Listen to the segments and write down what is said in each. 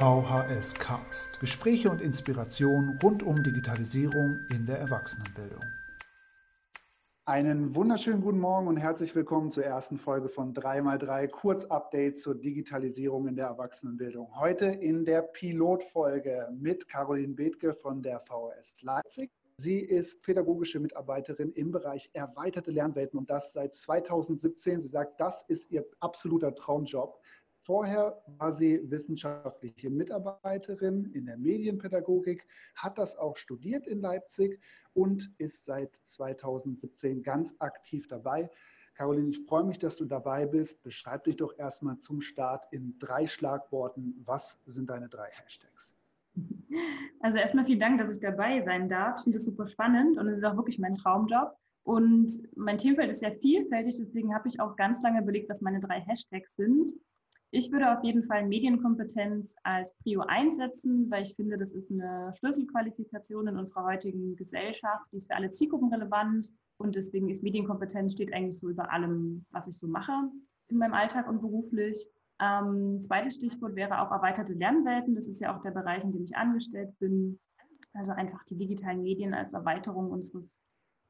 VHS Cast. Gespräche und Inspiration rund um Digitalisierung in der Erwachsenenbildung. Einen wunderschönen guten Morgen und herzlich willkommen zur ersten Folge von 3x3 Kurzupdate zur Digitalisierung in der Erwachsenenbildung. Heute in der Pilotfolge mit Caroline Bethke von der VHS Leipzig. Sie ist pädagogische Mitarbeiterin im Bereich erweiterte Lernwelten und das seit 2017. Sie sagt, das ist ihr absoluter Traumjob. Vorher war sie wissenschaftliche Mitarbeiterin in der Medienpädagogik, hat das auch studiert in Leipzig und ist seit 2017 ganz aktiv dabei. Caroline, ich freue mich, dass du dabei bist. Beschreib dich doch erstmal zum Start in drei Schlagworten. Was sind deine drei Hashtags? Also erstmal vielen Dank, dass ich dabei sein darf. Ich finde das super spannend und es ist auch wirklich mein Traumjob. Und mein Themenfeld ist sehr vielfältig, deswegen habe ich auch ganz lange überlegt, was meine drei Hashtags sind. Ich würde auf jeden Fall Medienkompetenz als Prio einsetzen, weil ich finde, das ist eine Schlüsselqualifikation in unserer heutigen Gesellschaft. Die ist für alle Zielgruppen relevant und deswegen ist Medienkompetenz steht eigentlich so über allem, was ich so mache in meinem Alltag und beruflich. Ähm, zweites Stichwort wäre auch erweiterte Lernwelten. Das ist ja auch der Bereich, in dem ich angestellt bin. Also einfach die digitalen Medien als Erweiterung unseres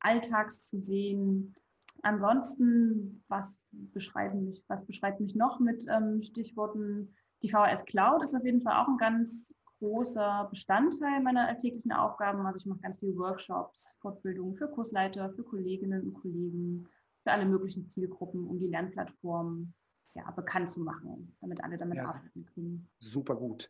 Alltags zu sehen, Ansonsten, was, beschreiben mich, was beschreibt mich noch mit ähm, Stichworten? Die VHS Cloud ist auf jeden Fall auch ein ganz großer Bestandteil meiner alltäglichen Aufgaben. Also ich mache ganz viele Workshops, Fortbildungen für Kursleiter, für Kolleginnen und Kollegen, für alle möglichen Zielgruppen, um die Lernplattform ja, bekannt zu machen, damit alle damit ja, arbeiten können. Super gut.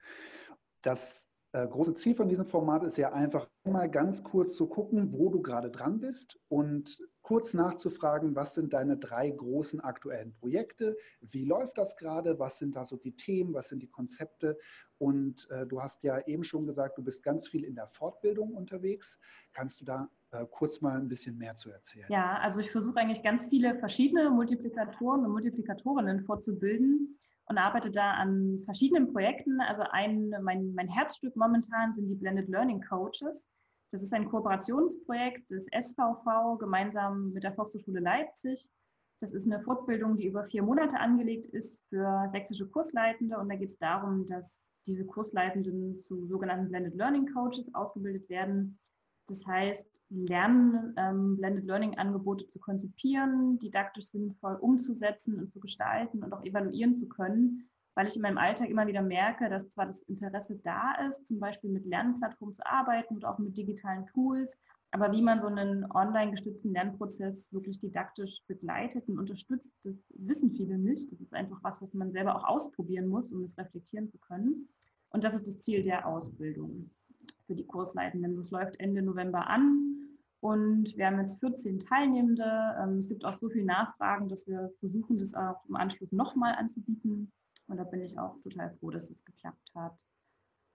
Das äh, große Ziel von diesem Format ist ja einfach mal ganz kurz zu gucken, wo du gerade dran bist und kurz nachzufragen, was sind deine drei großen aktuellen Projekte, wie läuft das gerade, was sind da so die Themen, was sind die Konzepte und äh, du hast ja eben schon gesagt, du bist ganz viel in der Fortbildung unterwegs. Kannst du da äh, kurz mal ein bisschen mehr zu erzählen? Ja, also ich versuche eigentlich ganz viele verschiedene Multiplikatoren und Multiplikatorinnen vorzubilden und arbeite da an verschiedenen Projekten. Also ein, mein, mein Herzstück momentan sind die Blended Learning Coaches. Das ist ein Kooperationsprojekt des SVV gemeinsam mit der Volkshochschule Leipzig. Das ist eine Fortbildung, die über vier Monate angelegt ist für sächsische Kursleitende. Und da geht es darum, dass diese Kursleitenden zu sogenannten Blended Learning Coaches ausgebildet werden. Das heißt, lernen, ähm, Blended Learning Angebote zu konzipieren, didaktisch sinnvoll umzusetzen und zu gestalten und auch evaluieren zu können, weil ich in meinem Alltag immer wieder merke, dass zwar das Interesse da ist, zum Beispiel mit Lernplattformen zu arbeiten und auch mit digitalen Tools, aber wie man so einen online gestützten Lernprozess wirklich didaktisch begleitet und unterstützt, das wissen viele nicht. Das ist einfach was, was man selber auch ausprobieren muss, um es reflektieren zu können. Und das ist das Ziel der Ausbildung für die Kursleitenden. Das läuft Ende November an und wir haben jetzt 14 Teilnehmende. Ähm, es gibt auch so viele Nachfragen, dass wir versuchen, das auch im Anschluss nochmal anzubieten. Und da bin ich auch total froh, dass es geklappt hat.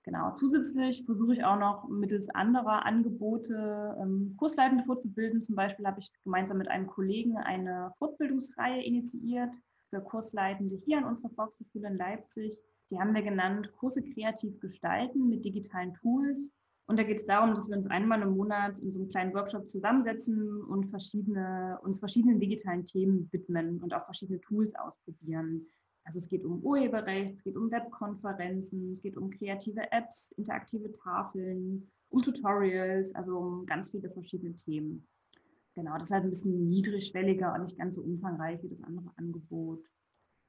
Genau. Zusätzlich versuche ich auch noch mittels anderer Angebote ähm, Kursleitende vorzubilden. Zum Beispiel habe ich gemeinsam mit einem Kollegen eine Fortbildungsreihe initiiert für Kursleitende hier an unserer Volkshochschule in Leipzig. Die haben wir genannt Kurse kreativ gestalten mit digitalen Tools. Und da geht es darum, dass wir uns einmal im Monat in so einem kleinen Workshop zusammensetzen und verschiedene, uns verschiedenen digitalen Themen widmen und auch verschiedene Tools ausprobieren. Also es geht um Urheberrecht, es geht um Webkonferenzen, es geht um kreative Apps, interaktive Tafeln, um Tutorials, also um ganz viele verschiedene Themen. Genau, das ist halt ein bisschen niedrigschwelliger und nicht ganz so umfangreich wie das andere Angebot.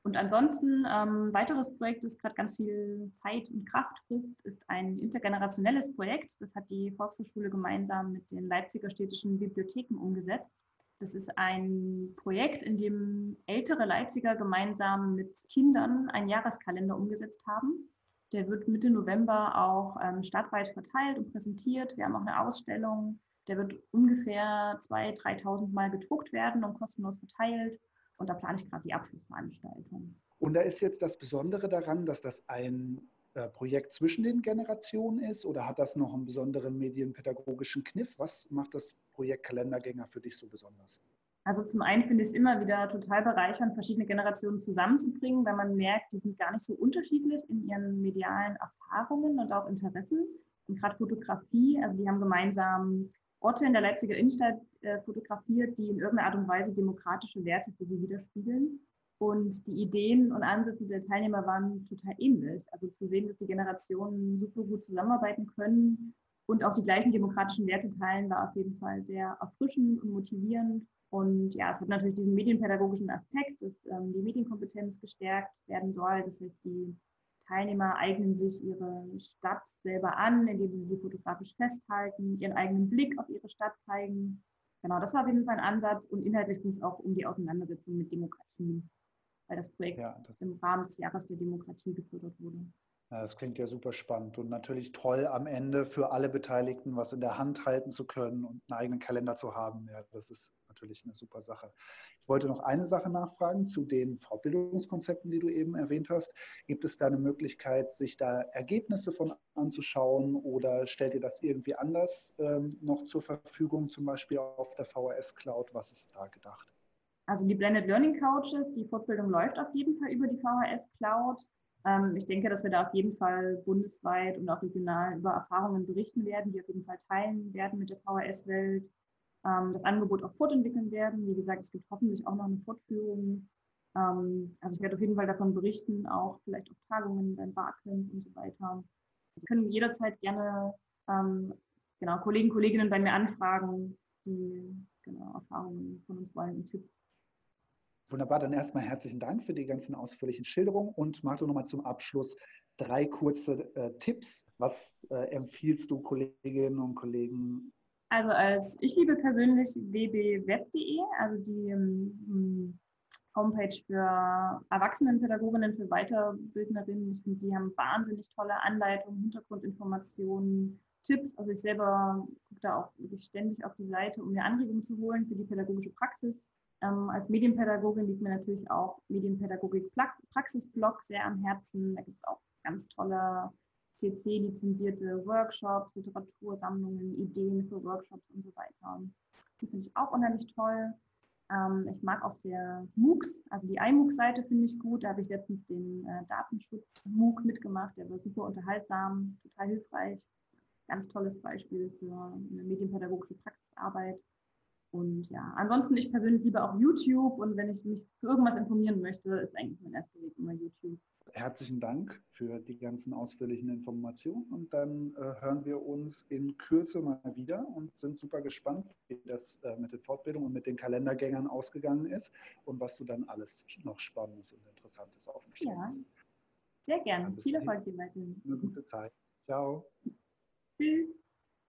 Und ansonsten, ähm, weiteres Projekt, das gerade ganz viel Zeit und Kraft frisst, ist ein intergenerationelles Projekt. Das hat die Volkshochschule gemeinsam mit den Leipziger städtischen Bibliotheken umgesetzt. Das ist ein Projekt, in dem ältere Leipziger gemeinsam mit Kindern einen Jahreskalender umgesetzt haben. Der wird Mitte November auch ähm, stadtweit verteilt und präsentiert. Wir haben auch eine Ausstellung. Der wird ungefähr 2.000, 3.000 Mal gedruckt werden und kostenlos verteilt. Und da plane ich gerade die Abschlussveranstaltung. Und da ist jetzt das Besondere daran, dass das ein Projekt zwischen den Generationen ist oder hat das noch einen besonderen medienpädagogischen Kniff? Was macht das Projekt Kalendergänger für dich so besonders? Also zum einen finde ich es immer wieder total bereichernd, verschiedene Generationen zusammenzubringen, weil man merkt, die sind gar nicht so unterschiedlich in ihren medialen Erfahrungen und auch Interessen. Und gerade Fotografie, also die haben gemeinsam Orte in der Leipziger Innenstadt äh, fotografiert, die in irgendeiner Art und Weise demokratische Werte für sie widerspiegeln. Und die Ideen und Ansätze der Teilnehmer waren total ähnlich. Also zu sehen, dass die Generationen super gut zusammenarbeiten können und auch die gleichen demokratischen Werte teilen, war auf jeden Fall sehr erfrischend und motivierend. Und ja, es hat natürlich diesen medienpädagogischen Aspekt, dass ähm, die Medienkompetenz gestärkt werden soll. Das heißt, die Teilnehmer eignen sich ihre Stadt selber an, indem sie sie fotografisch festhalten, ihren eigenen Blick auf ihre Stadt zeigen. Genau, das war auf jeden Fall ein Ansatz. Und inhaltlich ging es auch um die Auseinandersetzung mit Demokratie weil das Projekt ja, das im Rahmen des Jahres der Demokratie gefördert wurde. Ja, das klingt ja super spannend und natürlich toll am Ende für alle Beteiligten was in der Hand halten zu können und einen eigenen Kalender zu haben. Ja, das ist natürlich eine super Sache. Ich wollte noch eine Sache nachfragen zu den Fortbildungskonzepten, die du eben erwähnt hast. Gibt es da eine Möglichkeit, sich da Ergebnisse von anzuschauen oder stellt ihr das irgendwie anders ähm, noch zur Verfügung, zum Beispiel auf der VHS Cloud? Was ist da gedacht? Also die Blended Learning Coaches, die Fortbildung läuft auf jeden Fall über die VHS Cloud. Ähm, ich denke, dass wir da auf jeden Fall bundesweit und auch regional über Erfahrungen berichten werden, die auf jeden Fall teilen werden mit der VHS-Welt, ähm, das Angebot auch fortentwickeln werden. Wie gesagt, es gibt hoffentlich auch noch eine Fortführung. Ähm, also ich werde auf jeden Fall davon berichten, auch vielleicht auf Tagungen beim Barcamp und so weiter. Wir können jederzeit gerne genau, Kollegen, Kolleginnen bei mir anfragen, die genau, Erfahrungen von uns wollen und Tipps. Wunderbar, dann erstmal herzlichen Dank für die ganzen ausführlichen Schilderungen und Marco nochmal zum Abschluss drei kurze äh, Tipps. Was äh, empfiehlst du Kolleginnen und Kollegen? Also als ich liebe persönlich wbweb.de, also die ähm, Homepage für Erwachsenenpädagoginnen, für Weiterbildnerinnen. Ich finde, sie haben wahnsinnig tolle Anleitungen, Hintergrundinformationen, Tipps. Also ich selber gucke da auch wirklich ständig auf die Seite, um mir Anregungen zu holen für die pädagogische Praxis. Ähm, als Medienpädagogin liegt mir natürlich auch Medienpädagogik Praxisblog sehr am Herzen. Da gibt es auch ganz tolle CC-lizenzierte Workshops, Literatursammlungen, Ideen für Workshops und so weiter. Die finde ich auch unheimlich toll. Ähm, ich mag auch sehr MOOCs, also die iMOOC-Seite finde ich gut. Da habe ich letztens den äh, Datenschutz-MOOC mitgemacht. Der war super unterhaltsam, total hilfreich. Ganz tolles Beispiel für eine medienpädagogische Praxisarbeit. Und ja, ansonsten ich persönlich liebe auch YouTube und wenn ich mich zu irgendwas informieren möchte, ist eigentlich mein erster Weg immer YouTube. Herzlichen Dank für die ganzen ausführlichen Informationen und dann äh, hören wir uns in Kürze mal wieder und sind super gespannt, wie das äh, mit den Fortbildungen und mit den Kalendergängern ausgegangen ist und was du dann alles noch Spannendes und Interessantes aufgestellt hast. Ja, sehr gerne. Viel Erfolg dir weiterhin. Eine gute Zeit. Ciao. Tschüss.